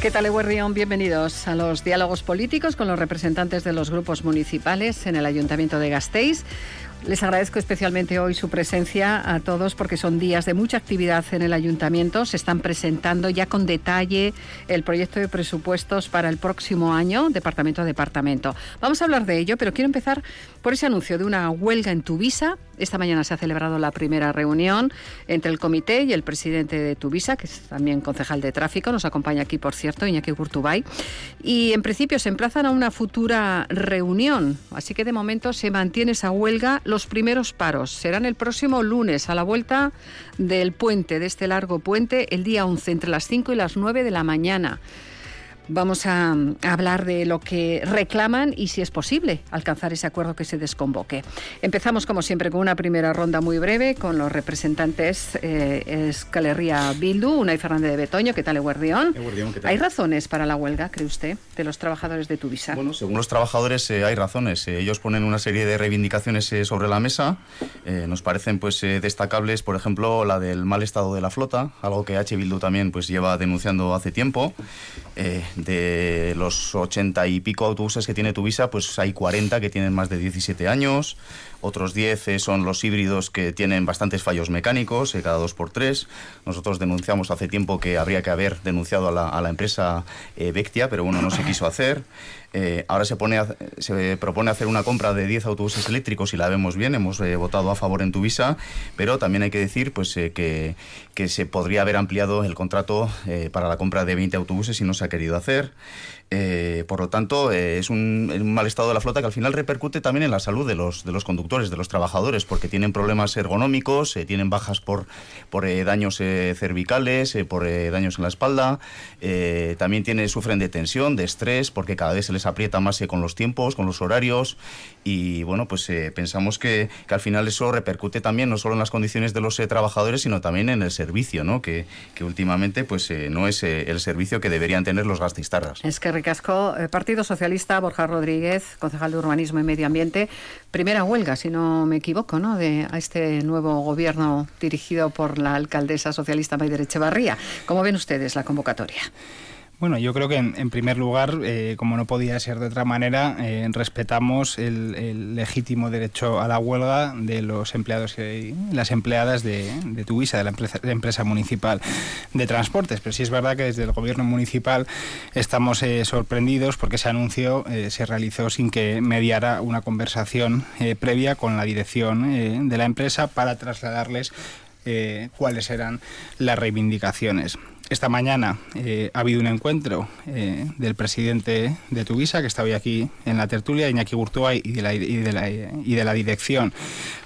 ¿Qué tal, Eguerrión? Bienvenidos a los diálogos políticos con los representantes de los grupos municipales en el Ayuntamiento de Gasteiz. Les agradezco especialmente hoy su presencia a todos porque son días de mucha actividad en el ayuntamiento. Se están presentando ya con detalle el proyecto de presupuestos para el próximo año, departamento a departamento. Vamos a hablar de ello, pero quiero empezar por ese anuncio de una huelga en Tuvisa. Esta mañana se ha celebrado la primera reunión entre el comité y el presidente de Tuvisa, que es también concejal de tráfico. Nos acompaña aquí, por cierto, Iñaki Gurtubay. Y en principio se emplazan a una futura reunión. Así que de momento se mantiene esa huelga los primeros paros serán el próximo lunes a la vuelta del puente, de este largo puente, el día 11, entre las 5 y las 9 de la mañana. Vamos a, hablar de lo que reclaman y si es posible alcanzar ese acuerdo que se desconvoque. Empezamos, como siempre, con una primera ronda muy breve con los representantes eh, Escalería Bildu, Unai Fernández de Betoño. ¿Qué tal, Eguardión? ¿Hay razones para la huelga, cree usted, de los trabajadores de Tuvisa? Bueno, según los trabajadores eh, hay razones. Eh, ellos ponen una serie de reivindicaciones eh, sobre la mesa. nos parecen pues destacables, por ejemplo, la del mal estado de la flota, algo que H. Bildu también pues lleva denunciando hace tiempo de los ochenta y pico autobuses que tiene Tuvisa, pues hay 40 que tienen más de 17 años, otros 10 eh, son los híbridos que tienen bastantes fallos mecánicos, eh, cada dos por tres. Nosotros denunciamos hace tiempo que habría que haber denunciado a la, a la empresa eh, Vectia, pero bueno, no se quiso hacer. Eh, ahora se, pone se propone hacer una compra de 10 autobuses eléctricos y la vemos bien, hemos eh, votado a favor en Tuvisa, pero también hay que decir pues, eh, que, que, se podría haber ampliado el contrato para la compra de 20 autobuses y no se ha querido hacer hacer por lo tanto, es un, mal estado de la flota que al final repercute también en la salud de los, de los conductores, de los trabajadores, porque tienen problemas ergonómicos, tienen bajas por, por daños cervicales, por daños en la espalda, también tiene, sufren de tensión, de estrés, porque cada vez se les aprieta más con los tiempos, con los horarios y bueno, pues eh, pensamos que, que, al final eso repercute también no solo en las condiciones de los eh, trabajadores, sino también en el servicio, ¿no? Que, que últimamente pues eh, no es eh, el servicio que deberían tener los gastistarras. Ricasco, eh, Partido Socialista, Borja Rodríguez, concejal de Urbanismo y Medio Ambiente, primera huelga, si no me equivoco, ¿no? De a este nuevo gobierno dirigido por la alcaldesa socialista Maider Echevarría. ¿Cómo ven ustedes la convocatoria? Bueno, yo creo que en, en primer lugar, eh, como no podía ser de otra manera, eh, respetamos el, legítimo derecho a la huelga de los empleados y las empleadas de, de Tuvisa, de la empresa, municipal de transportes. Pero sí es verdad que desde el gobierno municipal estamos eh, sorprendidos porque ese anuncio eh, se realizó sin que mediara una conversación previa con la dirección de la empresa para trasladarles eh, cuáles eran las reivindicaciones. Esta mañana eh, ha habido un encuentro eh, del presidente de Tuvisa, que está hoy aquí en la tertulia, Iñaki Gurtubay, y de la, y de la, y de la dirección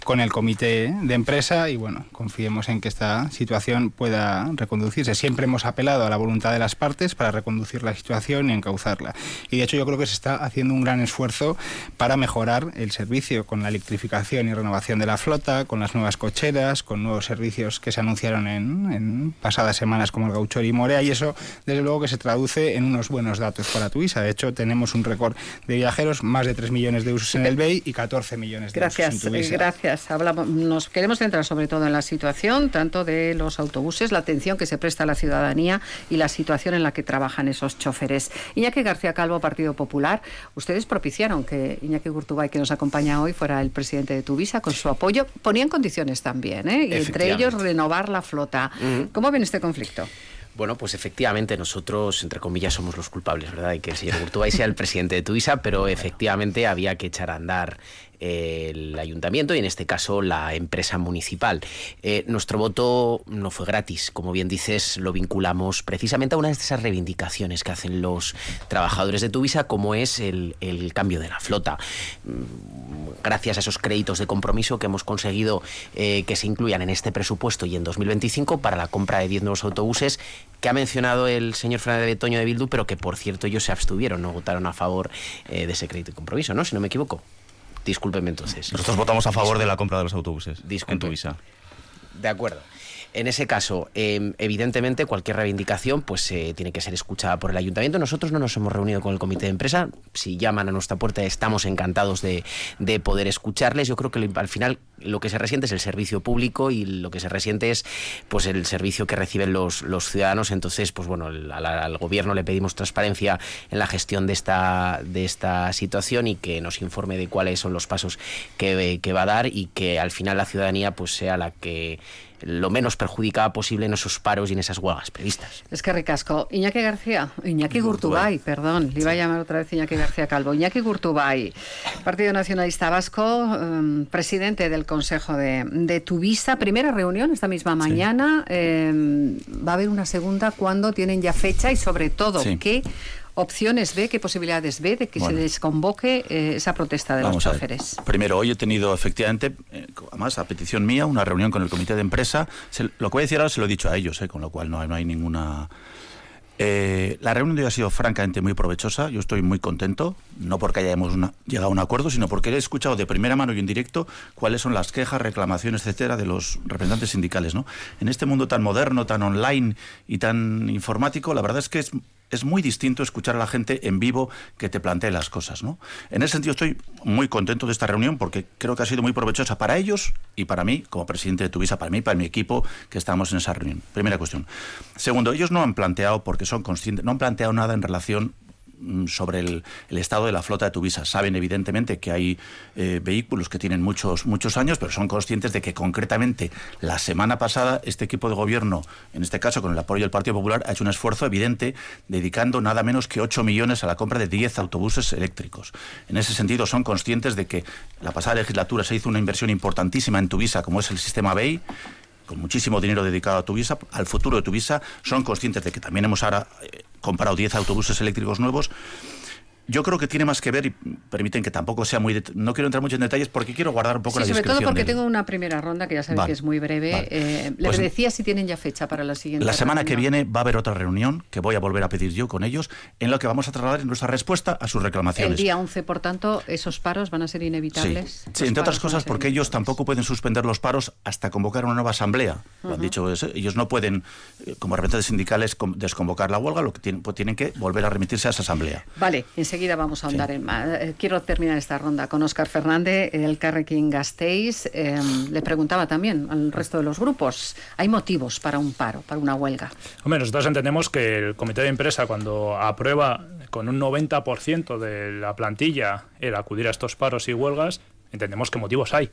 con el comité de empresa y bueno, confiemos en que esta situación pueda reconducirse. Siempre hemos apelado a la voluntad de las partes para reconducir la situación y encauzarla. Y de hecho yo creo que se está haciendo un gran esfuerzo para mejorar el servicio con la electrificación y renovación de la flota, con las nuevas cocheras, con nuevos servicios que se anunciaron en, en pasadas semanas como el Gauchor y Morea y eso desde luego que se traduce en unos buenos datos para Tuisa. De hecho tenemos un récord de viajeros, más de 3 millones de usos en el BEI y 14 millones de gracias, usos en Tuisa. Gracias. Hablamos, nos queremos centrar sobre todo en la situación tanto de los autobuses, la atención que se presta a la ciudadanía y la situación en la que trabajan esos choferes. Iñaki García Calvo, Partido Popular, ustedes propiciaron que Iñaki Gurtubay, que nos acompaña hoy, fuera el presidente de Tuvisa con su apoyo. Ponían condiciones también, ¿eh? y entre ellos renovar la flota. Uh -huh. ¿Cómo ven este conflicto? Bueno, pues efectivamente nosotros, entre comillas, somos los culpables, ¿verdad? Y que el señor Gurtubay sea el presidente de Tuisa, pero efectivamente había que echar a andar el ayuntamiento y en este caso la empresa municipal. Eh, nuestro voto no fue gratis, como bien dices, lo vinculamos precisamente a una de esas reivindicaciones que hacen los trabajadores de Tuvisa, como es el, cambio de la flota. Gracias a esos créditos de compromiso que hemos conseguido eh, que se incluyan en este presupuesto y en 2025 para la compra de 10 nuevos autobuses que ha mencionado el señor Fernández de Toño de Bildu, pero que por cierto ellos se abstuvieron, no votaron a favor eh, de ese crédito de compromiso, ¿no? Si no me equivoco. Discúlpeme entonces. Nosotros votamos a favor de la compra de los autobuses Disculpe. en Tuvisa. De acuerdo. En ese caso, eh, evidentemente, cualquier reivindicación pues eh, tiene que ser escuchada por el ayuntamiento. Nosotros no nos hemos reunido con el comité de empresa. Si llaman a nuestra puerta, estamos encantados de, de poder escucharles. Yo creo que al final lo que se resiente es el servicio público y lo que se resiente es pues el servicio que reciben los, los ciudadanos. Entonces, pues bueno, al, gobierno le pedimos transparencia en la gestión de esta, de esta situación y que nos informe de cuáles son los pasos que, que va a dar y que al final la ciudadanía pues sea la que lo menos perjudicada posible en esos paros y en esas huelgas previstas. Es que ricasco. Iñaki García, Iñaki Gurtubay, perdón, le iba a llamar otra vez Iñaki García Calvo. Iñaki Gurtubay, Partido Nacionalista Vasco, em, presidente del Consejo de, de Tuvisa, primera reunión esta misma mañana. Em, va a haber una segunda cuando tienen ya fecha y sobre todo qué opciones ve, qué posibilidades ve de que se desconvoque eh, esa protesta de los choferes. Primero, hoy he tenido efectivamente, eh, además a petición mía, una reunión con el comité de empresa. lo que voy a decir ahora se lo he dicho a ellos, eh, con lo cual no, no hay ninguna... la reunión de hoy ha sido francamente muy provechosa. Yo estoy muy contento, no porque hayamos llegado a un acuerdo, sino porque he escuchado de primera mano y en directo cuáles son las quejas, reclamaciones, etcétera, de los representantes sindicales. ¿no? En este mundo tan moderno, tan online y tan informático, la verdad es que es es muy distinto escuchar a la gente en vivo que te plantee las cosas. ¿no? En ese sentido estoy muy contento de esta reunión porque creo que ha sido muy provechosa para ellos y para mí, como presidente de Tuvisa, para mí, para mi equipo que estamos en esa reunión. Primera cuestión. Segundo, ellos no han planteado, porque son conscientes, no han planteado nada en relación sobre el, estado de la flota de Tuvisa. Saben evidentemente que hay eh, vehículos que tienen muchos, muchos años, pero son conscientes de que concretamente la semana pasada este equipo de gobierno, en este caso con el apoyo del Partido Popular, ha hecho un esfuerzo evidente dedicando nada menos que 8 millones a la compra de 10 autobuses eléctricos. En ese sentido son conscientes de que la pasada legislatura se hizo una inversión importantísima en Tuvisa como es el sistema BEI con muchísimo dinero dedicado a Tuvisa, al futuro de Tuvisa, son conscientes de que también hemos ahora eh, comprado 10 autobuses eléctricos nuevos yo creo que tiene más que ver y permiten que tampoco sea muy... No quiero entrar mucho en detalles porque quiero guardar un poco la sobre todo porque tengo una primera ronda que ya sabes que es muy breve. Eh, le pues decía si tienen ya fecha para la siguiente La semana que viene va a haber otra reunión que voy a volver a pedir yo con ellos en la que vamos a trasladar nuestra respuesta a sus reclamaciones. El día 11, por tanto, esos paros van a ser inevitables. Sí, entre otras cosas porque ellos tampoco pueden suspender los paros hasta convocar una nueva asamblea. Lo han dicho, ellos no pueden, eh, como representantes sindicales, desconvocar la huelga, lo que tienen, pues tienen que volver a remitirse a esa asamblea. Vale, enseguida vamos a ahondar en más. Eh, quiero terminar esta ronda con Óscar Fernández, el Carrequín Gasteiz. Em, le preguntaba también al resto de los grupos, ¿hay motivos para un paro, para una huelga? Hombre, nosotros entendemos que el comité de empresa cuando aprueba con un 90% de la plantilla el acudir a estos paros y huelgas, entendemos qué motivos hay.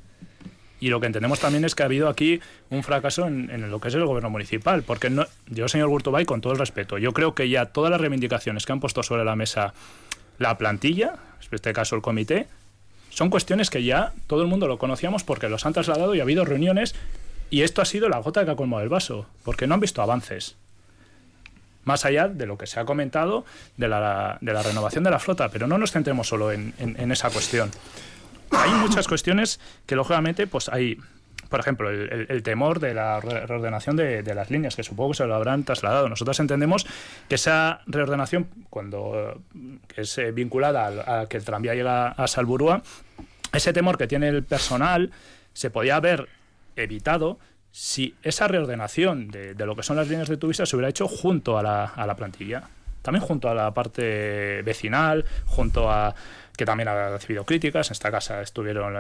Y lo que entendemos también es que ha habido aquí un fracaso en, lo que es el gobierno municipal. Porque no, yo, señor Gurtubay, con todo el respeto, yo creo que ya todas las reivindicaciones que han puesto sobre la mesa la plantilla, en este caso el comité, son cuestiones que ya todo el mundo lo conocíamos porque los han trasladado y ha habido reuniones y esto ha sido la gota que ha colmado el vaso, porque no han visto avances. Más allá de lo que se ha comentado de la, de la renovación de la flota, pero no nos centremos solo en, en esa cuestión. Hay muchas cuestiones que, lógicamente, pues hay por ejemplo, el, temor de la reordenación de, las líneas, que supongo que se lo habrán trasladado. Nosotros entendemos que esa reordenación, cuando es eh, vinculada a, que el tranvía llega a Salburúa, ese temor que tiene el personal se podía haber evitado si esa reordenación de, lo que son las líneas de Tuvisa se hubiera hecho junto a la plantilla también junto a la parte vecinal, junto a que también ha recibido críticas, en esta casa estuvieron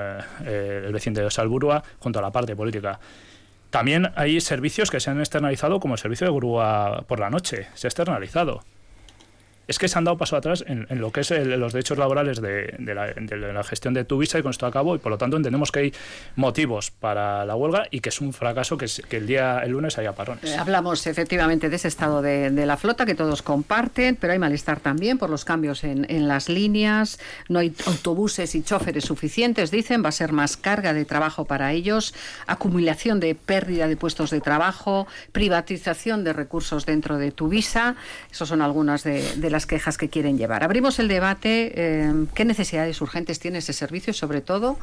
eh, el vecino de Salburua, junto a la parte política. También hay servicios que se han externalizado, como el servicio de grúa por la noche, se ha externalizado es que se han dado paso atrás en, lo que es los derechos laborales de, la, gestión de tu visa y con esto acabo y por lo tanto entendemos que hay motivos para la huelga y que es un fracaso que, el día el lunes haya parones. Eh, hablamos efectivamente de ese estado de, la flota que todos comparten, pero hay malestar también por los cambios en, las líneas, no hay autobuses y choferes suficientes, dicen, va a ser más carga de trabajo para ellos, acumulación de pérdida de puestos de trabajo, privatización de recursos dentro de tu visa, son algunas de las quejas que quieren llevar. Abrimos el debate, eh, qué necesidades urgentes tiene ese servicio sobre todo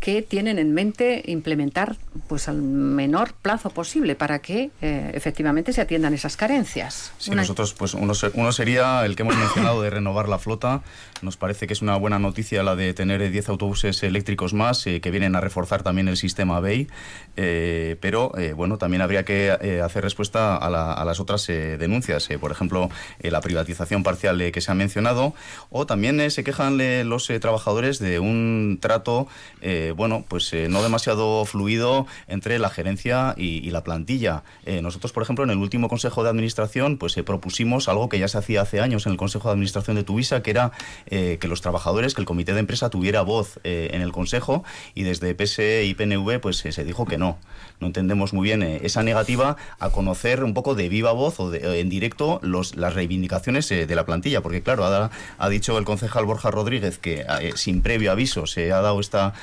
qué tienen en mente implementar pues al menor plazo posible para que eh, efectivamente se atiendan esas carencias. Sí, nosotros pues uno, uno, sería el que hemos mencionado de renovar la flota. Nos parece que es una buena noticia la de tener 10 autobuses eléctricos más eh, que vienen a reforzar también el sistema BEI, pero bueno, también habría que hacer respuesta a, a las otras denuncias, por ejemplo, la privatización parcial que se ha mencionado, o también se quejan los trabajadores de un trato bueno, pues no demasiado fluido entre la gerencia y, la plantilla. nosotros, por ejemplo, en el último Consejo de Administración, pues propusimos algo que ya se hacía hace años en el Consejo de Administración de Tuvisa, que era que los trabajadores, que el comité de empresa tuviera voz en el Consejo y desde PSE y PNV pues se dijo que no. No entendemos muy bien esa negativa a conocer un poco de viva voz o en directo las reivindicaciones de la plantilla, porque claro, ha, ha dicho el concejal Borja Rodríguez que sin previo aviso se ha dado esta,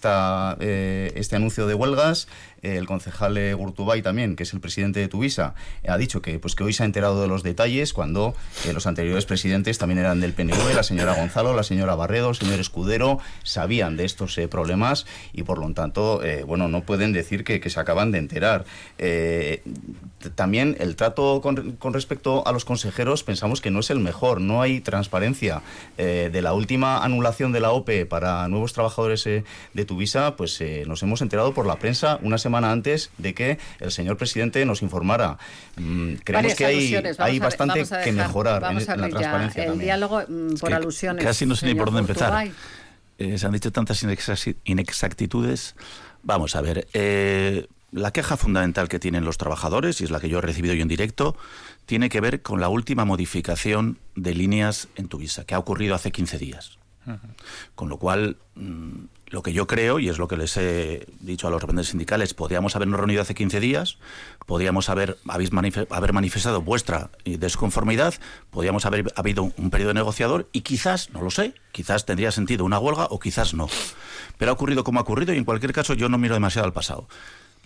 este anuncio de huelgas el concejal Gurtubay también, que es el presidente de Tuvisa, ha dicho que, pues, que hoy se ha enterado de los detalles cuando eh, los anteriores presidentes también eran del PNV, la señora Gonzalo, la señora Barredo, el señor Escudero, sabían de estos eh, problemas y por lo tanto, eh, bueno, no pueden decir que, se acaban de enterar. también el trato con, con, respecto a los consejeros pensamos que no es el mejor, no hay transparencia. de la última anulación de la OPE para nuevos trabajadores de Tuvisa, pues nos hemos enterado por la prensa una semana semana antes de que el señor presidente nos informara. Mm, creemos que hay, hay bastante que mejorar en, la transparencia. El diálogo mm, por alusiones. Casi no sé ni por dónde empezar. Eh, se han dicho tantas inexactitudes. Vamos a ver. Eh, la queja fundamental que tienen los trabajadores, y es la que yo he recibido yo en directo, tiene que ver con la última modificación de líneas en tu visa, que ha ocurrido hace 15 días. Con lo cual, mm, lo que yo creo, y es lo que les he dicho a los representantes sindicales, podríamos habernos reunido hace 15 días, podríamos haber, haber manifestado vuestra desconformidad, podríamos haber habido un periodo negociador y quizás, no lo sé, quizás tendría sentido una huelga o quizás no. Pero ha ocurrido como ha ocurrido y en cualquier caso yo no miro demasiado al pasado.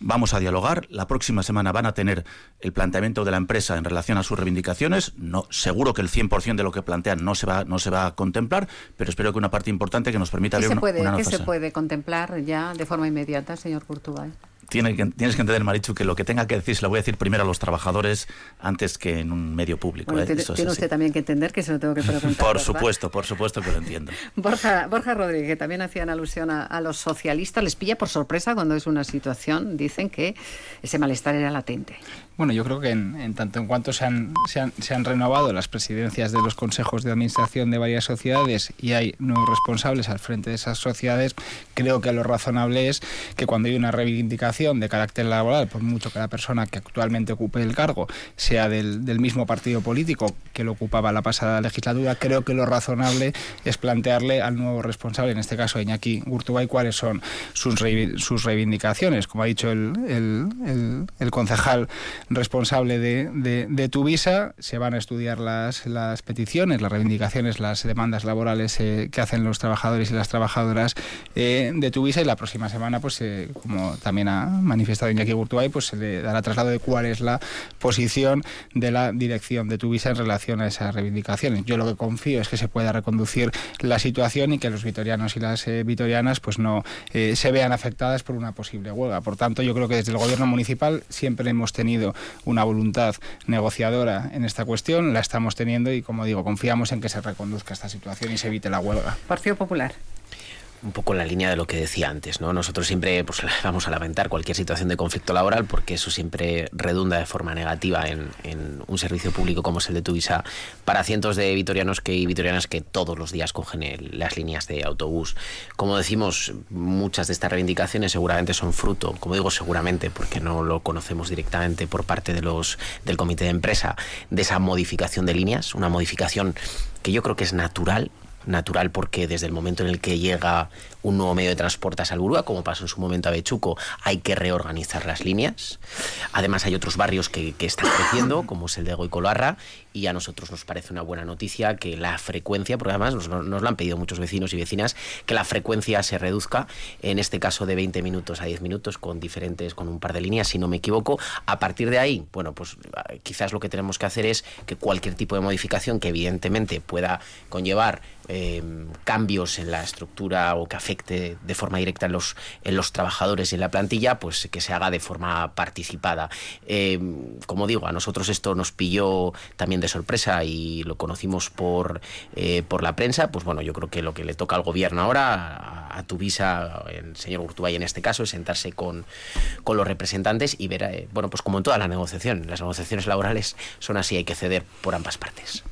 Vamos a dialogar. La próxima semana van a tener el planteamiento de la empresa en relación a sus reivindicaciones. No, seguro que el 100% de lo que plantean no se va, no se va a contemplar, pero espero que una parte importante que nos permita ver una, puede, ¿Qué se puede contemplar ya de forma inmediata, señor Curtubay? Tienes que entender, Marichu, que lo que tenga que decir se lo voy a decir primero a los trabajadores antes que en un medio público. ¿eh? tiene, usted también que entender que se lo tengo que preguntar. por supuesto, por supuesto que lo entiendo. Borja, Borja Rodríguez, que también hacían alusión a, los socialistas, les pilla por sorpresa cuando es una situación, dicen que ese malestar era latente. Bueno, yo creo que en, tanto en cuanto se han, se, han, renovado las presidencias de los consejos de administración de varias sociedades y hay nuevos responsables al frente de esas sociedades, creo que lo razonable es que cuando hay una reivindicación de carácter laboral, por mucho que la persona que actualmente ocupe el cargo sea del, mismo partido político que lo ocupaba la pasada legislatura, creo que lo razonable es plantearle al nuevo responsable, en este caso Iñaki Gurtubay, cuáles son sus, reivindicaciones. Como ha dicho el, el concejal responsable de, de, tu visa, se van a estudiar las, las peticiones, las reivindicaciones, las demandas laborales eh, que hacen los trabajadores y las trabajadoras eh, de tu visa y la próxima semana, pues eh, como también ha manifestado Iñaki Gurtuay, pues se le dará traslado de cuál es la posición de la dirección de tu visa en relación a esas reivindicaciones. Yo lo que confío es que se pueda reconducir la situación y que los vitorianos y las vitorianas pues no se vean afectadas por una posible huelga. Por tanto, yo creo que desde el gobierno municipal siempre hemos tenido una voluntad negociadora en esta cuestión, la estamos teniendo y, como digo, confiamos en que se reconduzca esta situación y se evite la huelga. Partido Popular un poco en la línea de lo que decía antes, ¿no? Nosotros siempre pues, vamos a lamentar cualquier situación de conflicto laboral porque eso siempre redunda de forma negativa en, un servicio público como es el de Tuvisa para cientos de vitorianos que, y vitorianas que todos los días cogen las líneas de autobús. Como decimos, muchas de estas reivindicaciones seguramente son fruto, como digo seguramente porque no lo conocemos directamente por parte de los, del comité de empresa, de esa modificación de líneas, una modificación que yo creo que es natural natural porque desde el momento en el que llega un nuevo medio de transporte a Salburúa, como pasó en su momento a Bechuco, hay que reorganizar las líneas. Además hay otros barrios que, están creciendo, como es el de Goicoloarra, y a nosotros nos parece una buena noticia que la frecuencia, porque además nos, lo han pedido muchos vecinos y vecinas, que la frecuencia se reduzca, en este caso de 20 minutos a 10 minutos, con diferentes, con un par de líneas, si no me equivoco. A partir de ahí, bueno, pues quizás lo que tenemos que hacer es que cualquier tipo de modificación que evidentemente pueda conllevar eh, cambios en la estructura o que afecte de forma directa en los, en los trabajadores y en la plantilla, pues que se haga de forma participada. Eh, como digo, a nosotros esto nos pilló también de sorpresa y lo conocimos por, eh, por la prensa, pues bueno, yo creo que lo que le toca al gobierno ahora, a, tu visa, el señor Urtubay en este caso, es sentarse con, con los representantes y ver, eh, bueno, pues como en toda la negociación, las negociaciones laborales son así, hay que ceder por ambas partes.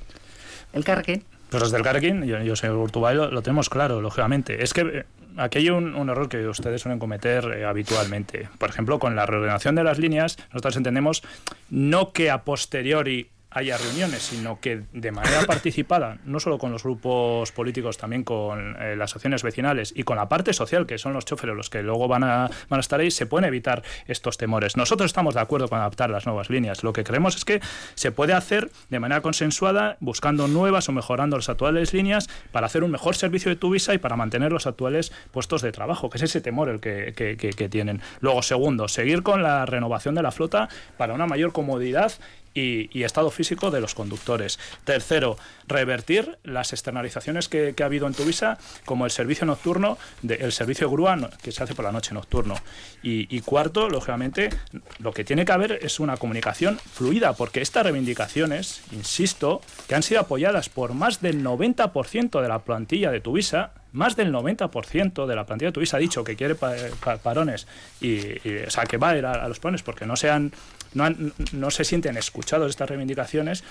El carque Pues desde el Carquín, yo, yo señor Urtubay, lo, tenemos claro, lógicamente. Es que aquí hay un, error que ustedes suelen cometer eh, habitualmente. Por ejemplo, con la reordenación de las líneas, nosotros entendemos no que a posteriori haya reuniones, sino que de manera participada, no solo con los grupos políticos, también con eh, las asociaciones vecinales y con la parte social, que son los choferes los que luego van a, van a estar ahí, se pueden evitar estos temores. Nosotros estamos de acuerdo con adaptar las nuevas líneas. Lo que creemos es que se puede hacer de manera consensuada, buscando nuevas o mejorando las actuales líneas para hacer un mejor servicio de tu visa y para mantener los actuales puestos de trabajo, que es ese temor el que, que, que tienen. Luego, segundo, seguir con la renovación de la flota para una mayor comodidad y, estado físico de los conductores. Tercero, revertir las externalizaciones que, ha habido en Tuvisa, como el servicio nocturno, el servicio grúa que se hace por la noche nocturno. Y, cuarto, lógicamente, lo que tiene que haber es una comunicación fluida, porque estas reivindicaciones, insisto, que han sido apoyadas por más del 90% de la plantilla de Tuvisa, más del 90% de la plantilla de Tuvisa ha dicho que quiere parones y, o sea, que va a ir a, los parones porque no sean no, no se sienten escuchados estas reivindicaciones.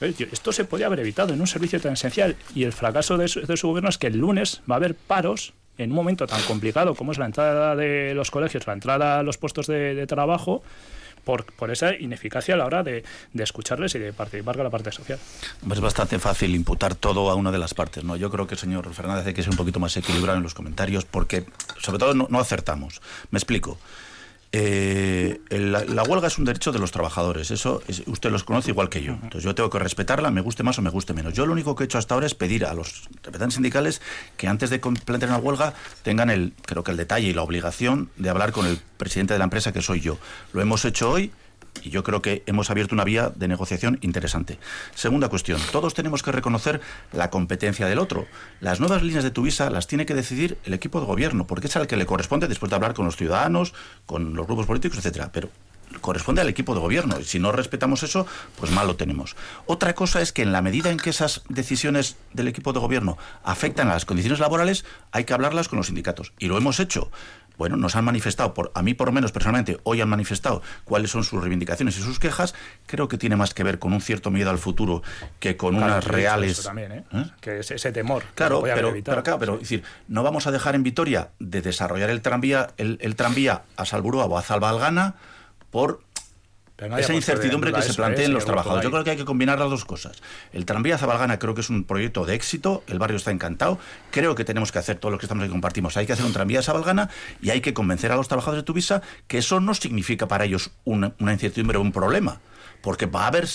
Esto se podía haber evitado en un servicio tan esencial y el fracaso de su, gobierno es que el lunes va a haber paros en un momento tan complicado como es la entrada de los colegios, la entrada a los puestos de, trabajo, por, por, esa ineficacia a la hora de, escucharles y de participar con la parte social. Es bastante fácil imputar todo a una de las partes. ¿no? Yo creo que el señor Fernández hay que ser un poquito más equilibrado en los comentarios porque, sobre todo, no, no acertamos. Me explico. Eh, la, huelga es un derecho de los trabajadores, eso usted los conoce igual que yo. Entonces yo tengo que respetarla, me guste más o me guste menos. Yo lo único que he hecho hasta ahora es pedir a los representantes sindicales que antes de plantear una huelga tengan el, creo que el detalle y la obligación de hablar con el presidente de la empresa que soy yo. Lo hemos hecho hoy y yo creo que hemos abierto una vía de negociación interesante. Segunda cuestión, todos tenemos que reconocer la competencia del otro. Las nuevas líneas de Tuvisa las tiene que decidir el equipo de gobierno, porque es al que le corresponde después de hablar con los ciudadanos, con los grupos políticos, etcétera. Pero corresponde al equipo de gobierno y si no respetamos eso, pues mal lo tenemos. Otra cosa es que en la medida en que esas decisiones del equipo de gobierno afectan a las condiciones laborales, hay que hablarlas con los sindicatos y lo hemos hecho bueno, nos han manifestado, por, a mí por lo menos personalmente, hoy han manifestado cuáles son sus reivindicaciones y sus quejas, creo que tiene más que ver con un cierto miedo al futuro que con unas reales... También, ¿eh? ¿Eh? Que es ese temor. Claro, pero, pero, pero decir, no vamos a dejar en Vitoria de desarrollar el tranvía, el, el tranvía a Salburúa o a Zalbalgana por esa incertidumbre que se plantea en los trabajadores. Yo creo que hay que combinar las dos cosas. El tranvía Zabalgana creo que es un proyecto de éxito, el barrio está encantado, creo que tenemos que hacer todo lo que estamos aquí compartimos. Hay que hacer un tranvía Zabalgana y hay que convencer a los trabajadores de Tuvisa que eso no significa para ellos una, una incertidumbre o un problema, porque va a haber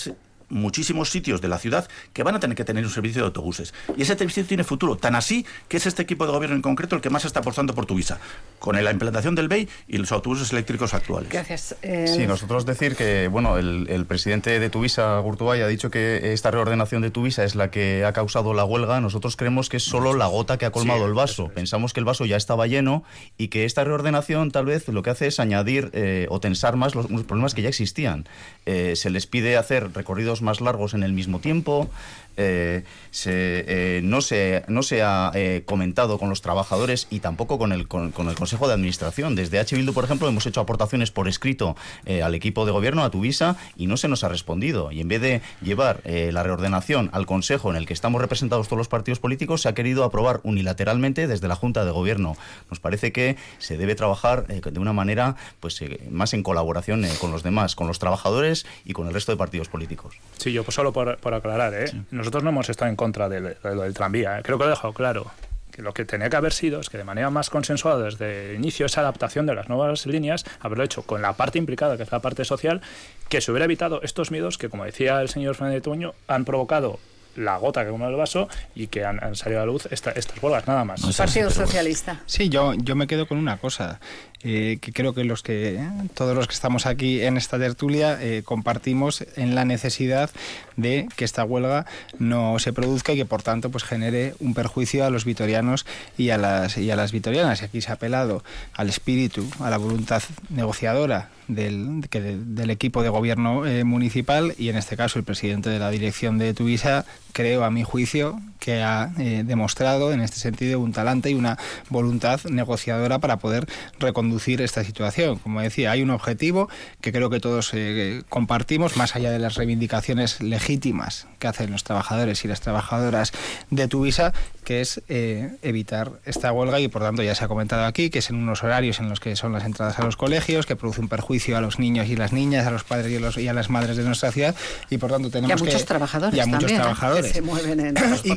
muchísimos sitios de la ciudad que van a tener que tener un servicio de autobuses. Y ese servicio tiene futuro, tan así que es este equipo de gobierno en concreto el que más está apostando por Tuvisa, con la implantación del BEI y los autobuses eléctricos actuales. Gracias. Eh, sí, nosotros decir que, bueno, el, presidente de Tuvisa, Gurtubay, ha dicho que esta reordenación de Tuvisa es la que ha causado la huelga. Nosotros creemos que es solo la gota que ha colmado el vaso. Pensamos que el vaso ya estaba lleno y que esta reordenación tal vez lo que hace es añadir eh, o tensar más los, problemas que ya existían. Eh, se les pide hacer recorridos más largos en el mismo tiempo, eh, se, eh, no, se, no se ha eh, comentado con los trabajadores y tampoco con el, con, el Consejo de Administración. Desde H. Bildu, por ejemplo, hemos hecho aportaciones por escrito al equipo de gobierno, a Tuvisa, y no se nos ha respondido. Y en vez de llevar la reordenación al Consejo en el que estamos representados todos los partidos políticos, se ha querido aprobar unilateralmente desde la Junta de Gobierno. Nos parece que se debe trabajar de una manera pues, más en colaboración con los demás, con los trabajadores y con el resto de partidos políticos. Sí, yo pues solo por, aclarar, ¿eh? Nosotros no hemos estado en contra del, del tranvía. ¿eh? Creo que lo he dejado claro. Que lo que tenía que haber sido es que de manera más consensuada desde el inicio esa adaptación de las nuevas líneas, haberlo hecho con la parte implicada, que es la parte social, que se hubiera evitado estos miedos que, como decía el señor Fernández Tuño, han provocado la gota que como el vaso y que han, salido a la luz estas huelgas, nada más. Partido Socialista. Sí, yo, yo me quedo con una cosa. Eh, que creo que los que todos los que estamos aquí en esta tertulia eh, compartimos en la necesidad de que esta huelga no se produzca y que por tanto pues genere un perjuicio a los vitorianos y a las y a las vitorianas. Y aquí se ha apelado al espíritu a la voluntad negociadora del, del equipo de gobierno eh, municipal y en este caso el presidente de la dirección de Tuvisa creo, a mi juicio, que ha eh, demostrado en este sentido un talante y una voluntad negociadora para poder reconducir esta situación. Como decía, hay un objetivo que creo que todos eh, compartimos, más allá de las reivindicaciones legítimas que hacen los trabajadores y las trabajadoras de Tuvisa, que es eh, evitar esta huelga y por tanto ya se ha comentado aquí que es en unos horarios en los que son las entradas a los colegios, que produce un perjuicio a los niños y las niñas, a los padres y, los, y a las madres de nuestra ciudad y por tanto tenemos y a muchos trabajadores y muchos trabajadores que se mueven en y,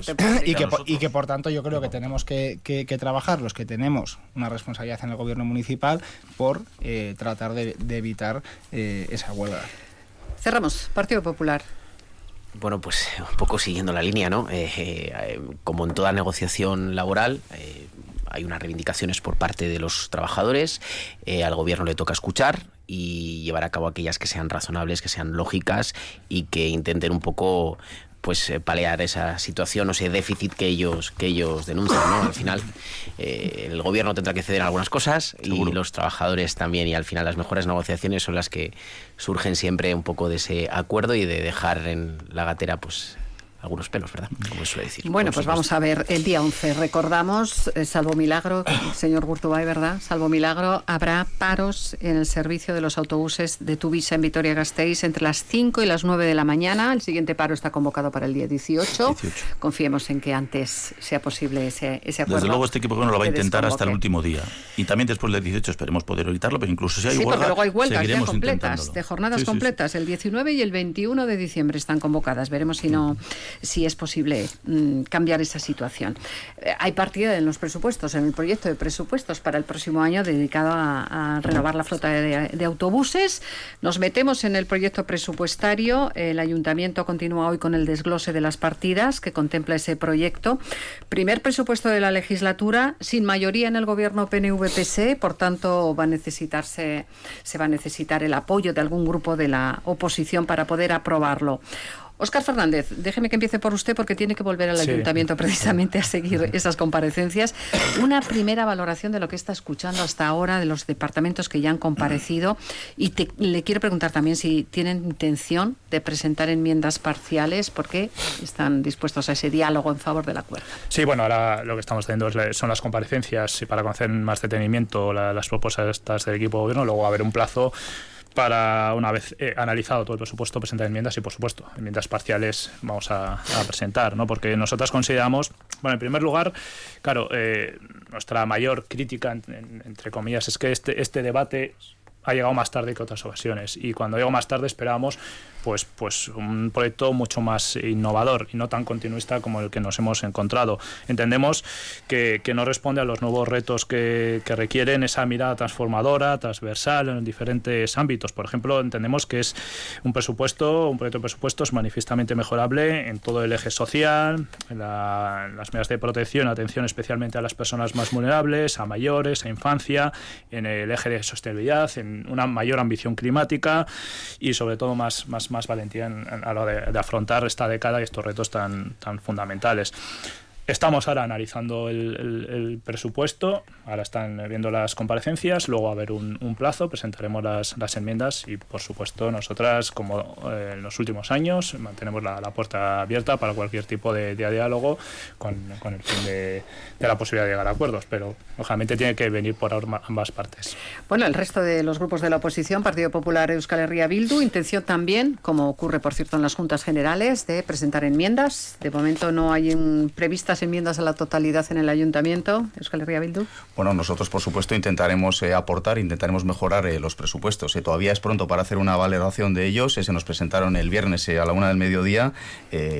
que, y, que, por tanto yo creo que tenemos que, que, trabajar los que tenemos una responsabilidad en el gobierno municipal por eh, tratar de, de evitar eh, esa huelga. Cerramos. Partido Popular. Bueno, pues un poco siguiendo la línea, ¿no? Eh, eh, como en toda negociación laboral, eh, hay unas reivindicaciones por parte de los trabajadores, al gobierno le toca escuchar y llevar a cabo aquellas que sean razonables, que sean lógicas y que intenten un poco pues eh, palear esa situación o ese déficit que ellos que ellos denuncian ¿no? al final eh, el gobierno tendrá que ceder algunas cosas y los trabajadores también y al final las mejores negociaciones son las que surgen siempre un poco de ese acuerdo y de dejar en la gatera pues algunos pelos, ¿verdad? Como suele decir. Bueno, pues vamos a ver, el día 11, recordamos, eh, salvo milagro, señor Gurtubay, ¿verdad? Salvo milagro, habrá paros en el servicio de los autobuses de Tuvisa en Vitoria-Gasteiz entre las 5 y las 9 de la mañana. El siguiente paro está convocado para el día 18. Confiemos en que antes sea posible ese, ese acuerdo. Desde luego este equipo lo va a intentar hasta el último día. Y también después del 18 esperemos poder evitarlo, pero incluso si hay sí, huelga, porque luego hay huelgas ya completas, de jornadas completas. El 19 y el 21 de diciembre están convocadas. Veremos si no si es posible mm, cambiar esa situación. Eh, hay partida en los presupuestos, en el proyecto de presupuestos para el próximo año dedicado a, renovar la flota de, autobuses. Nos metemos en el proyecto presupuestario. El ayuntamiento continúa hoy con el desglose de las partidas que contempla ese proyecto. Primer presupuesto de la legislatura sin mayoría en el gobierno PNV-PSE, por tanto va a necesitarse se va a necesitar el apoyo de algún grupo de la oposición para poder aprobarlo. Óscar Fernández, déjeme que empiece por usted porque tiene que volver al ayuntamiento precisamente a seguir esas comparecencias. Una primera valoración de lo que está escuchando hasta ahora de los departamentos que ya han comparecido y le quiero preguntar también si tienen intención de presentar enmiendas parciales porque están dispuestos a ese diálogo en favor del acuerdo. Sí, bueno, ahora lo que estamos teniendo son las comparecencias y para conocer más detenimiento las propuestas del equipo de gobierno, luego va a haber un plazo para, una vez eh, analizado todo el presupuesto, presentar enmiendas y, por supuesto, enmiendas parciales vamos a, presentar, ¿no? Porque nosotras consideramos, bueno, en primer lugar, claro, eh, nuestra mayor crítica, entre comillas, es que este, este debate ha llegado más tarde que otras ocasiones y cuando llegó más tarde esperábamos pues, pues un proyecto mucho más innovador y no tan continuista como el que nos hemos encontrado. Entendemos que, no responde a los nuevos retos que, requieren esa mirada transformadora, transversal en diferentes ámbitos. Por ejemplo, entendemos que es un presupuesto, un proyecto de presupuestos manifiestamente mejorable en todo el eje social, en, las medidas de protección, atención especialmente a las personas más vulnerables, a mayores, a infancia, en el eje de sostenibilidad, en una mayor ambición climática y sobre todo más, más más valentía a la hora de, afrontar esta década y estos retos tan, tan fundamentales. Estamos ahora analizando el, presupuesto, ahora están viendo las comparecencias, luego va a haber un, plazo, presentaremos las, enmiendas. Y, por supuesto, nosotras, como eh, en los últimos años, mantenemos la, puerta abierta para cualquier tipo de, diálogo con, con, el fin de, de, la posibilidad de llegar a acuerdos, pero lógicamente tiene que venir por ambas partes. Bueno, el resto de los grupos de la oposición, Partido Popular, Euskal Herria Bildu, intención también, como ocurre, por cierto, en las juntas generales, de presentar enmiendas. De momento no hay previstas enmiendas a la totalidad en el ayuntamiento, Euskal Herria Bildu? Bueno, nosotros por supuesto intentaremos eh, aportar, intentaremos mejorar eh, los presupuestos. Eh, todavía es pronto para hacer una valoración de ellos. se nos presentaron el viernes a la una del mediodía.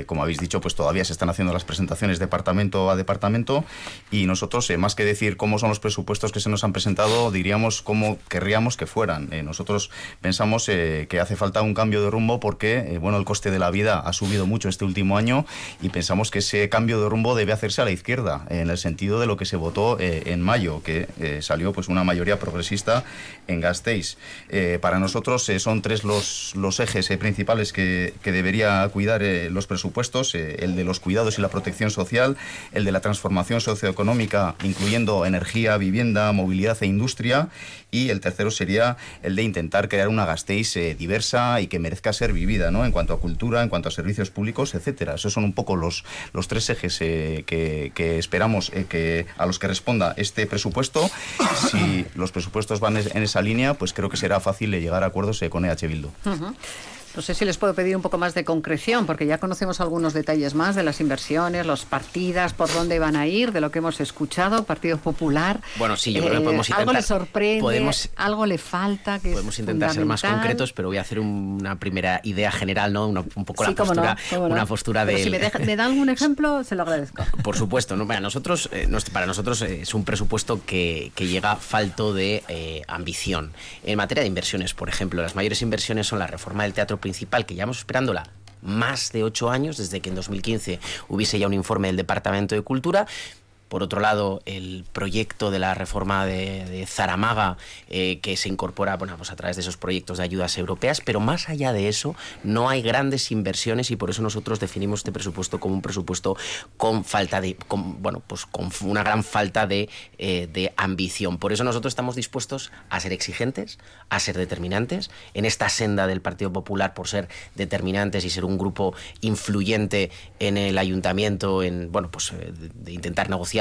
como habéis dicho, pues todavía se están haciendo las presentaciones departamento a departamento y nosotros, más que decir cómo son los presupuestos que se nos han presentado, diríamos cómo querríamos que fueran. nosotros pensamos que hace falta un cambio de rumbo porque, bueno, el coste de la vida ha subido mucho este último año y pensamos que ese cambio de rumbo debe debe hacerse a la izquierda, en el sentido de lo que se votó eh, en mayo, que eh, salió pues una mayoría progresista en Gasteiz. Eh, para nosotros son tres los, los ejes principales que, que, debería cuidar los presupuestos, el de los cuidados y la protección social, el de la transformación socioeconómica, incluyendo energía, vivienda, movilidad e industria, y el tercero sería el de intentar crear una Gasteiz diversa y que merezca ser vivida, ¿no? En cuanto a cultura, en cuanto a servicios públicos, etcétera. Esos son un poco los, los tres ejes que, que, esperamos eh, que a los que responda este presupuesto. Si los presupuestos van en esa línea, pues creo que será fácil llegar a acuerdos eh, con EH Bildu. No sé si les puedo pedir un poco más de concreción, porque ya conocemos algunos detalles más de las inversiones, las partidas, por dónde van a ir, de lo que hemos escuchado, Partido Popular. Bueno, sí, yo creo que podemos intentar... Algo le sorprende, algo le falta. Que podemos intentar ser más concretos, pero voy a hacer una primera idea general, ¿no? un poco la postura, una postura de... Si me, me, da algún ejemplo, se lo agradezco. Por supuesto, ¿no? para nosotros, eh, para nosotros es un presupuesto que, que llega falto de eh, ambición. En materia de inversiones, por ejemplo, las mayores inversiones son la reforma del teatro principal, que llevamos esperándola más de ocho años, desde que en 2015 hubiese ya un informe del Departamento de Cultura, por otro lado, el proyecto de la reforma de, Zaramaga, eh, que se incorpora bueno, pues a través de esos proyectos de ayudas europeas, pero más allá de eso, no hay grandes inversiones y por eso nosotros definimos este presupuesto como un presupuesto con falta de, bueno, pues con una gran falta de, eh, de ambición. Por eso nosotros estamos dispuestos a ser exigentes, a ser determinantes en esta senda del Partido Popular por ser determinantes y ser un grupo influyente en el ayuntamiento, en bueno, pues eh, de intentar negociar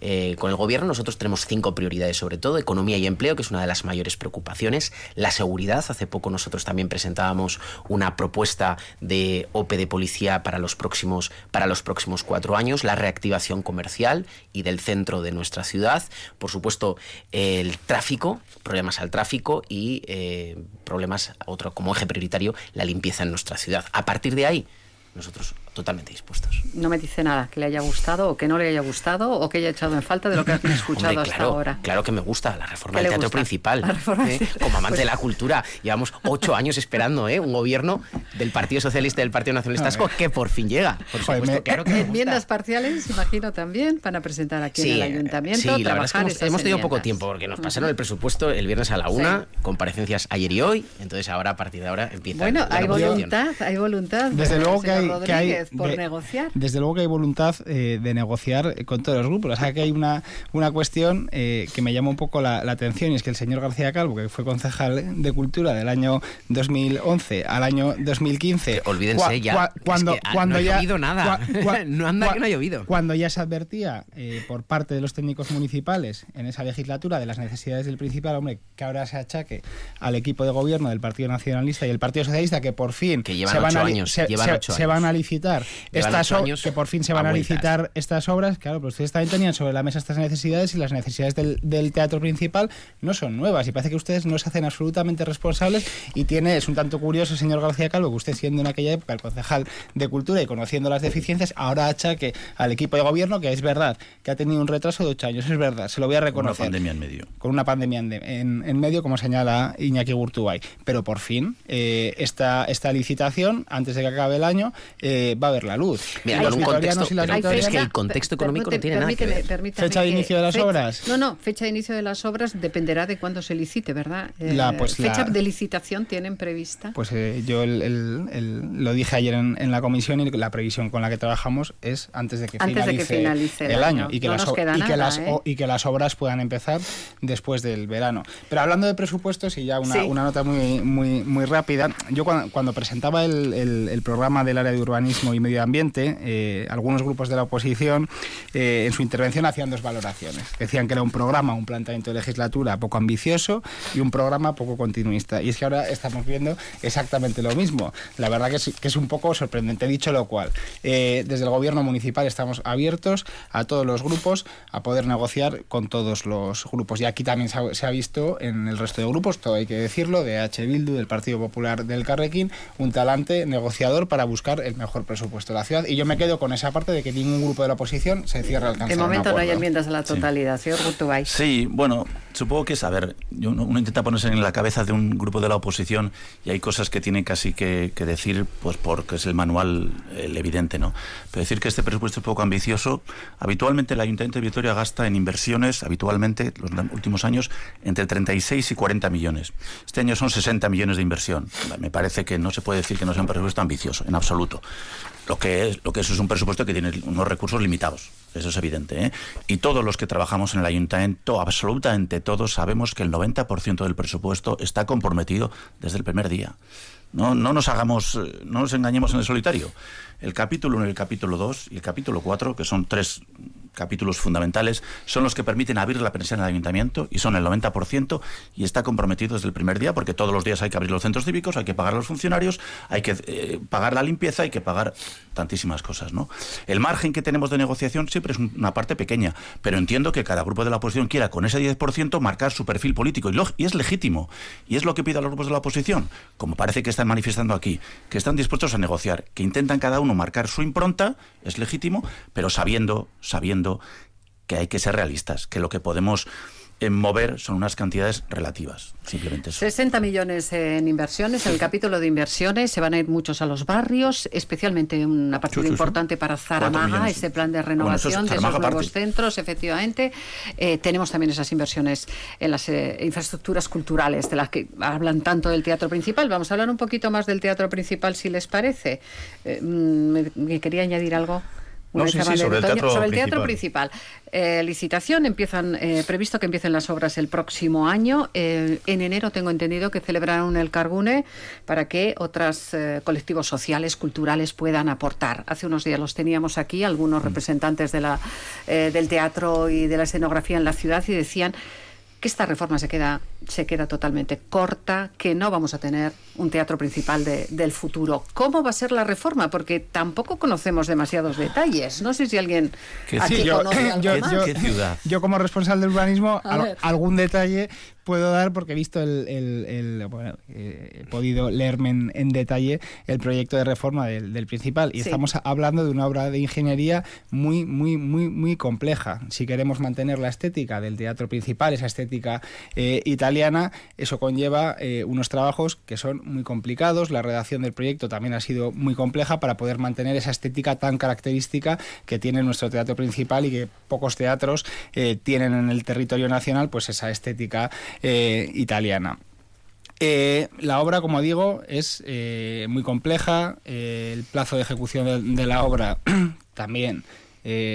eh, con el gobierno. Nosotros tenemos cinco prioridades, sobre todo economía y empleo, que es una de las mayores preocupaciones. La seguridad. Hace poco nosotros también presentábamos una propuesta de OPE de policía para los próximos, para los próximos cuatro años. La reactivación comercial y del centro de nuestra ciudad. Por supuesto, el tráfico, problemas al tráfico y eh, problemas, otro como eje prioritario, la limpieza en nuestra ciudad. A partir de ahí, nosotros totalmente dispuestos. No me dice nada que le haya gustado o que no le haya gustado o que haya echado en falta de lo que has escuchado hasta ahora. Claro que me gusta la reforma del teatro principal. ¿eh? Como amante de la pues cultura, llevamos ocho años esperando ¿eh? un gobierno del Partido Socialista y del Partido Nacionalista Vasco que por fin llega. Por supuesto, claro que Enmiendas parciales, imagino también, van a presentar aquí en el ayuntamiento. Sí, la verdad es que hemos, tenido poco tiempo porque nos pasaron el presupuesto el viernes a la una, comparecencias ayer y hoy, entonces ahora a partir de ahora empieza. Bueno, hay voluntad, hay voluntad. Desde luego que hay, que hay por negociar. Desde luego que hay voluntad eh, de negociar con todos los grupos. O sea que hay una, una cuestión eh, que me llama un poco la, atención y es que el señor García Calvo, que fue concejal de Cultura del año 2011 al año 2015... olvídense ya. cuando, cuando no ya, ha llovido nada. no anda que no ha llovido. Cuando ya se advertía eh, por parte de los técnicos municipales en esa legislatura de las necesidades del principal, hombre, que ahora se achaque al equipo de gobierno del Partido Nacionalista y el Partido Socialista que por fin que se, van a, años, se, van a licitar estas años que por fin se van a, licitar estas obras, claro, pero ustedes también tenían sobre la mesa estas necesidades y las necesidades del, teatro principal no son nuevas y parece que ustedes no se hacen absolutamente responsables y tiene, es un tanto curioso, señor García Calvo, que usted siendo en aquella época el concejal de Cultura y conociendo las deficiencias, ahora achaque al equipo de gobierno que es verdad, que ha tenido un retraso de ocho años, es verdad, se lo voy a reconocer. Con una pandemia en medio. Con una pandemia en, medio, como señala Iñaki Gurtubay. Pero por fin, eh, esta, esta licitación, antes de que acabe el año, eh, va a ver la luz. Mira, con un contexto, es que el contexto económico no tiene nada que ver. ¿Fecha de inicio de las obras? No, no, fecha de inicio de las obras dependerá de cuándo se licite, ¿verdad? La, eh, pues ¿Fecha de licitación tienen prevista? Pues eh, yo lo dije ayer en, la comisión y la previsión con la que trabajamos es antes de que, finalice, el, año, y, que las, y, que las, obras puedan empezar después del verano. Pero hablando de presupuestos y ya una, nota muy, muy, muy rápida, yo cuando, presentaba el, el programa del área de urbanismo y medio ambiente, eh, algunos grupos de la oposición eh, en su intervención hacían dos valoraciones. Decían que era un programa, un planteamiento de legislatura poco ambicioso y un programa poco continuista. Y es que ahora estamos viendo exactamente lo mismo. La verdad que es, que es un poco sorprendente. Dicho lo cual, eh, desde el gobierno municipal estamos abiertos a todos los grupos a poder negociar con todos los grupos. Y aquí también se ha, visto en el resto de grupos, todo hay que decirlo, de H. Bildu, del Partido Popular del Carrequín, un talante negociador para buscar el mejor presupuesto presupuesto de la ciudad. Y yo me quedo con esa parte de que ningún grupo de la oposición se cierra al De momento no hay enmiendas a la totalidad, señor Gurtubay. Sí, bueno, supongo que es, a ver, uno intenta ponerse en la cabeza de un grupo de la oposición y hay cosas que tiene casi que, decir, pues porque es el manual el evidente, ¿no? Pero decir que este presupuesto es poco ambicioso, habitualmente el Ayuntamiento de Vitoria gasta en inversiones, habitualmente, los últimos años, entre 36 y 40 millones. Este año son 60 millones de inversión. Me parece que no se puede decir que no sea un presupuesto ambicioso, en absoluto. Lo que es, lo que es, es un presupuesto que tiene unos recursos limitados, eso es evidente. ¿eh? Y todos los que trabajamos en el ayuntamiento, absolutamente todos, sabemos que el 90% del presupuesto está comprometido desde el primer día. No, no nos hagamos, no nos engañemos en el solitario. El capítulo 1 y el capítulo 2 y el capítulo 4, que son tres capítulos fundamentales, son los que permiten abrir la pensión al ayuntamiento y son el 90% y está comprometido desde el primer día porque todos los días hay que abrir los centros cívicos, hay que pagar a los funcionarios, hay que eh, pagar la limpieza, hay que pagar tantísimas cosas. ¿no? El margen que tenemos de negociación siempre es una parte pequeña, pero entiendo que cada grupo de la oposición quiera con ese 10% marcar su perfil político y, y es legítimo y es lo que piden los grupos de la oposición, como parece que están manifestando aquí, que están dispuestos a negociar, que intentan cada uno marcar su impronta, es legítimo, pero sabiendo, sabiendo que hay que ser realistas, que lo que podemos en mover son unas cantidades relativas, simplemente 60 millones en inversiones, en el capítulo de inversiones se van a ir muchos a los barrios, especialmente una partida importante para Zaramaga, ese plan de renovación de esos nuevos centros, efectivamente. Eh, tenemos también esas inversiones en las eh, infraestructuras culturales, de las que hablan tanto del teatro principal. Vamos a hablar un poquito más del teatro principal, si les parece. Eh, mm, me quería añadir algo sobre, el teatro, principal. Eh, licitación, empiezan, eh, previsto que empiecen las obras el próximo año. Eh, en enero tengo entendido que celebrarán el Cargune para que otros colectivos sociales, culturales puedan aportar. Hace unos días los teníamos aquí, algunos mm. representantes de la, del teatro y de la escenografía en la ciudad y decían que esta reforma se queda, se queda totalmente corta, que no vamos a tener un teatro principal del futuro. ¿Cómo va a ser la reforma? Porque tampoco conocemos demasiados detalles. No sé si alguien aquí conoce algo más. Yo, como responsable del urbanismo, algún detalle puedo dar porque he visto el, bueno, eh, he podido leerme en, detalle el proyecto de reforma del, principal. Y estamos hablando de una obra de ingeniería muy muy muy muy compleja. Si queremos mantener la estética del teatro principal esa estética eh, italiana eso conlleva eh, unos trabajos que son muy complicados. La redacción del proyecto también ha sido muy compleja para poder mantener esa estética tan característica que tiene nuestro teatro principal y que pocos teatros tienen en el territorio nacional pues esa estética eh, italiana. Eh, la obra, como digo, es eh, muy compleja. el plazo de ejecución de, la obra también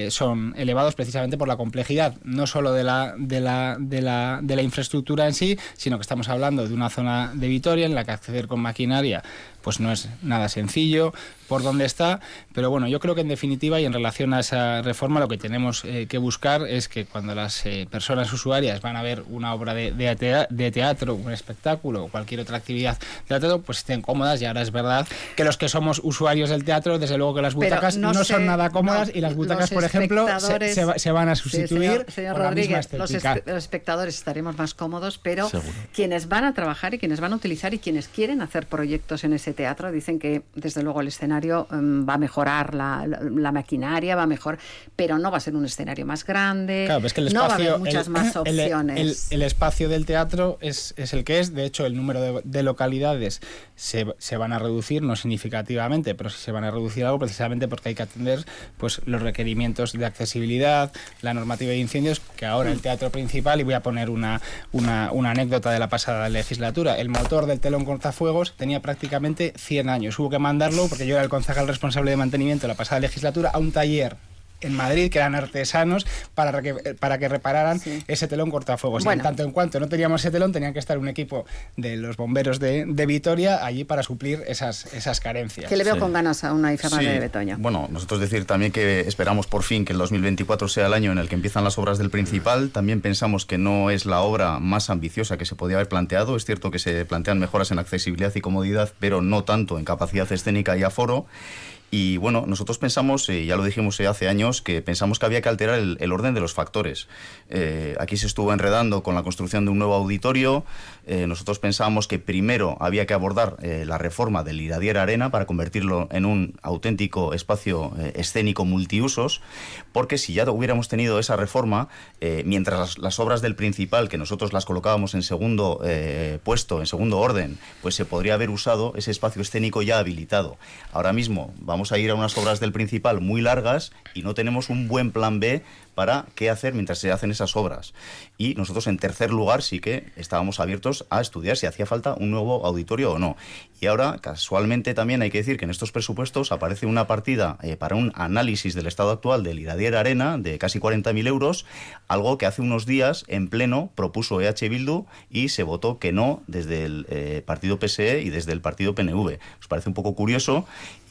son elevados precisamente por la complejidad, no solo de la, de, la, de, la, de la infraestructura en sí, sino que estamos hablando de una zona de Vitoria en la que acceder con maquinaria pues no es nada sencillo por dónde está, pero bueno, yo creo que en definitiva y en relación a esa reforma lo que tenemos eh, que buscar es que cuando las eh, personas usuarias van a ver una obra de, de, teatro, un espectáculo o cualquier otra actividad de teatro, pues estén cómodas y ahora es verdad que los que somos usuarios del teatro, desde luego que las butacas no, son nada cómodas y las butacas, por ejemplo, se, van a sustituir. señor, Rodríguez, los, espectadores estaremos más cómodos, pero quienes van a trabajar y quienes van a utilizar y quienes quieren hacer proyectos en ese teatro dicen que desde luego el escenario em, va a mejorar la, maquinaria, va a mejorar, pero no va a ser un escenario más grande, no va a haber muchas más opciones. El, espacio del teatro es, el que es, de hecho el número de, localidades se, van a reducir, no significativamente, pero sí se van a reducir algo precisamente porque hay que atender pues, los requerimientos de accesibilidad, la normativa de incendios, que ahora el teatro principal, y voy a poner una, una, una anécdota de la pasada legislatura, el motor del telón cortafuegos tenía prácticamente 100 años. Hubo que mandarlo, porque yo era el concejal responsable de mantenimiento la pasada legislatura, a un taller en Madrid, que eran artesanos, para que, para que repararan ese telón cortafuegos. Y en tanto en cuanto no teníamos ese telón, tenían que estar un equipo de los bomberos de, de Vitoria allí para suplir esas, esas carencias. Que le veo con ganas a una IFEMA de Betoño. Bueno, nosotros decir también que esperamos por fin que el 2024 sea el año en el que empiezan las obras del Principal. También pensamos que no es la obra más ambiciosa que se podía haber planteado. Es cierto que se plantean mejoras en accesibilidad y comodidad, pero no tanto en capacidad escénica y aforo Y bueno, nosotros pensamos, eh, ya lo dijimos eh, hace años, que pensamos que había que alterar el, orden de los factores. Eh, aquí se estuvo enredando con la construcción de un nuevo auditorio. Nosotros pensábamos que primero había que abordar la reforma del Iradier Arena para convertirlo en un auténtico espacio escénico multiusos, porque si ya hubiéramos tenido esa reforma, mientras las, las, obras del principal, que nosotros las colocábamos en segundo puesto, en segundo orden, pues se podría haber usado ese espacio escénico ya habilitado. Ahora mismo vamos a ir a unas obras del principal muy largas y no tenemos un buen plan B para qué hacer mientras se hacen esas obras. Y nosotros, en tercer lugar, sí que estábamos abiertos a estudiar si hacía falta un nuevo auditorio o no. Y ahora, casualmente, también hay que decir que en estos presupuestos aparece una partida eh, para un análisis del estado actual del Iradier Arena de casi 40.000 euros, algo que hace unos días, en pleno, propuso EH Bildu y se votó que no desde el eh, partido PSE y desde el partido PNV. ¿Os parece un poco curioso?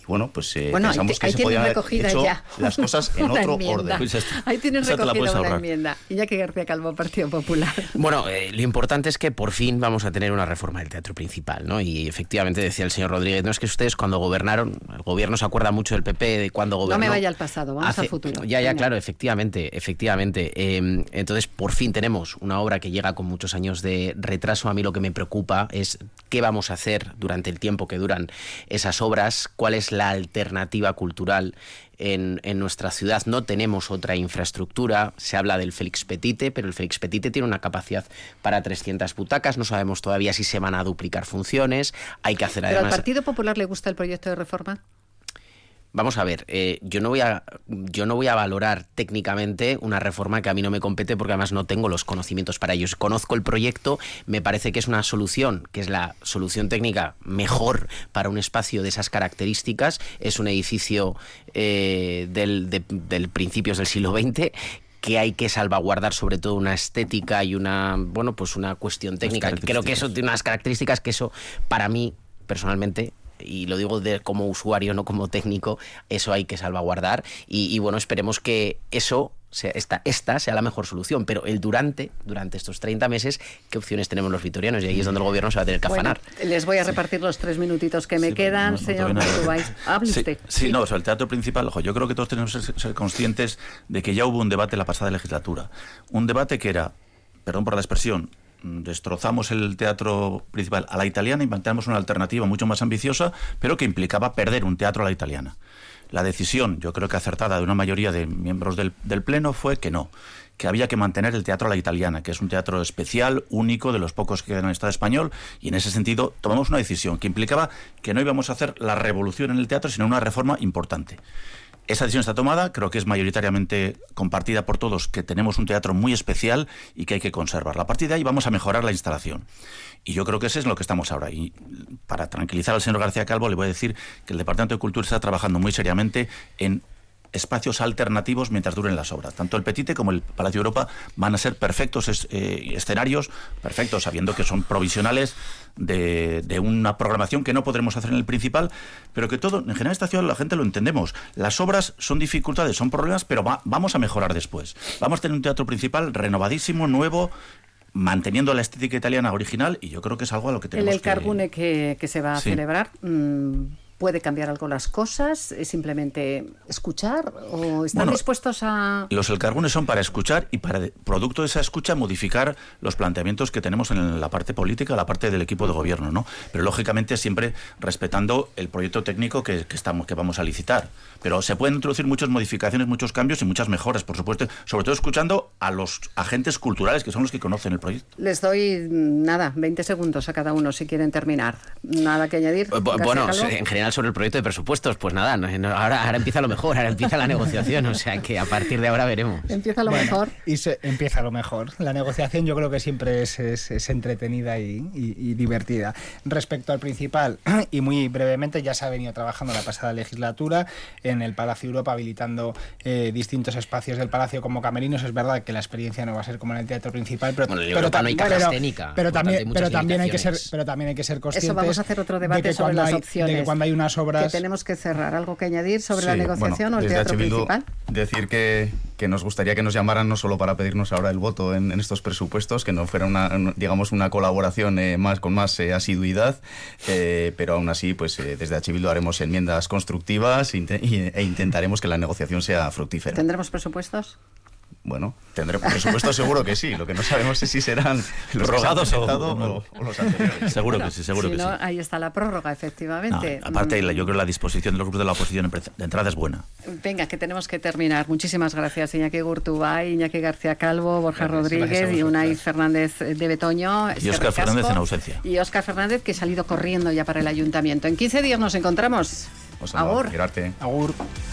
Bueno, pues eh, pensamos que se podían haber hecho las cosas en otro orden. Pues ahí tienes recogida una enmienda. que García Calvo, Partido Popular. Bueno, eh, lo importante es que por fin vamos a tener una reforma del teatro principal, ¿no? Y efectivamente decía el señor Rodríguez, no es que ustedes cuando gobernaron, el gobierno se acuerda mucho del PP de cuando gobernó. No me vaya al pasado, vamos al futuro. Ya, ya, claro, efectivamente, efectivamente. Em, entonces, por fin tenemos una obra que llega con muchos años de retraso. A mí lo que me preocupa es qué vamos a hacer durante el tiempo que duran esas obras, cuál es la alternativa cultural en, nuestra ciudad. No tenemos otra infraestructura. Se habla del Félix Petite, pero el Félix Petite tiene una capacidad para 300 butacas. No sabemos todavía si se van a duplicar funciones. Hay que hacer ¿Pero al Partido Popular le gusta el proyecto de reforma? Vamos a ver, eh, yo, no voy a, yo no voy a valorar técnicamente una reforma que a mí no me compete porque además no tengo los conocimientos para ello. Conozco el proyecto, me parece que es una solución, que es la solución técnica mejor para un espacio de esas características. Es un edificio eh, del, del principios del siglo XX que hay que salvaguardar sobre todo una estética y una bueno pues una cuestión técnica creo que eso tiene unas características que eso para mí personalmente y lo digo de, como usuario, no como técnico, eso hay que salvaguardar y, bueno, esperemos que eso sea, esta, esta sea la mejor solución, pero el durante, durante estos 30 meses, ¿qué opciones tenemos los vitorianos? Y ahí es donde el gobierno se va a tener que afanar. les voy a repartir los tres minutitos que me quedan, señor Hable sí, usted. Sí, no, sobre el teatro principal, ojo, yo creo que todos tenemos que ser conscientes de que ya hubo un debate la pasada legislatura. Un debate que era, perdón por la expresión, destrozamos el teatro principal a la italiana y planteamos una alternativa mucho más ambiciosa, pero que implicaba perder un teatro a la italiana. La decisión, yo creo que acertada de una mayoría de miembros del, Pleno, fue que no, que había que mantener el teatro a la italiana, que es un teatro especial, único, de los pocos que quedan en el Estado español, y en ese sentido tomamos una decisión que implicaba que no íbamos a hacer la revolución en el teatro, sino una reforma importante. Esa decisión está tomada, creo que es mayoritariamente compartida por todos, que tenemos un teatro muy especial y que hay que conservar. A partir de ahí vamos a mejorar la instalación. Y yo creo que ese es lo que estamos ahora. Y para tranquilizar al señor García Calvo, le voy a decir que el Departamento de Cultura está trabajando muy seriamente en espacios alternativos mientras duren las obras. Tanto el Petite como el Palacio Europa van a ser perfectos eh, escenarios, perfectos, sabiendo que son provisionales de, una programación que no podremos hacer en el principal, pero que todo, en general esta ciudad la gente lo entendemos. Las obras son dificultades, son problemas, pero vamos a mejorar después. Vamos a tener un teatro principal renovadísimo, nuevo, manteniendo la estética italiana original y yo creo que es algo a lo que tenemos el, el que, que, se va a celebrar mm, ¿Puede cambiar algo las cosas? ¿Es simplemente escuchar? ¿O están dispuestos a...? Los elcarbones son para escuchar y para, producto de esa escucha, modificar los planteamientos que tenemos en la parte política, la parte del equipo de gobierno, ¿no? Pero lógicamente siempre respetando el proyecto técnico que, estamos, que vamos a licitar. Pero se pueden introducir muchas modificaciones, muchos cambios y muchas mejoras, por supuesto, sobre todo escuchando a los agentes culturales que son los que conocen el proyecto. Les doy, nada, 20 segundos a cada uno si quieren terminar. Nada que añadir. Bueno, en general sobre el proyecto de presupuestos, pues nada, ahora, ahora empieza lo mejor, ahora empieza la negociación, o sea que a partir de ahora veremos. Empieza lo mejor. Y se, empieza lo mejor. La negociación yo creo que siempre es, es, entretenida y, divertida. Respecto al principal, y muy brevemente, ya se ha venido trabajando la pasada legislatura en el Palacio Europa, habilitando eh, distintos espacios del Palacio como camerinos. Es verdad que la experiencia no va a ser como en el teatro principal, pero, pero, también, pero, también, pero también hay que ser, pero también hay que ser conscientes. Eso vamos a hacer otro debate sobre las opciones. De que cuando hay unas obras. Que tenemos que cerrar. ¿Algo que añadir sobre la negociación o el teatro principal? Decir que, que nos gustaría que nos llamaran no solo para pedirnos ahora el voto en, estos presupuestos, que no fuera una, digamos, una colaboración eh, más con más eh, asiduidad, pero aún así, pues desde H. haremos enmiendas constructivas e intentaremos que la negociación sea fructífera. ¿Tendremos presupuestos? Bueno, tendremos presupuesto seguro que sí. Lo que no sabemos es si serán los rogados o, los anteriores. Seguro que sí, seguro que sí. Ahí está la prórroga, efectivamente. aparte, yo creo que la disposición de los grupos de la oposición de entrada es buena. Venga, que tenemos que terminar. Muchísimas gracias, Iñaki Gurtubay, Iñaki García Calvo, Borja Rodríguez y Unai Fernández de Betoño. Y Óscar Fernández en ausencia. Y Óscar Fernández, que ha salido corriendo ya para el ayuntamiento. En 15 días nos encontramos. Agur. Agur.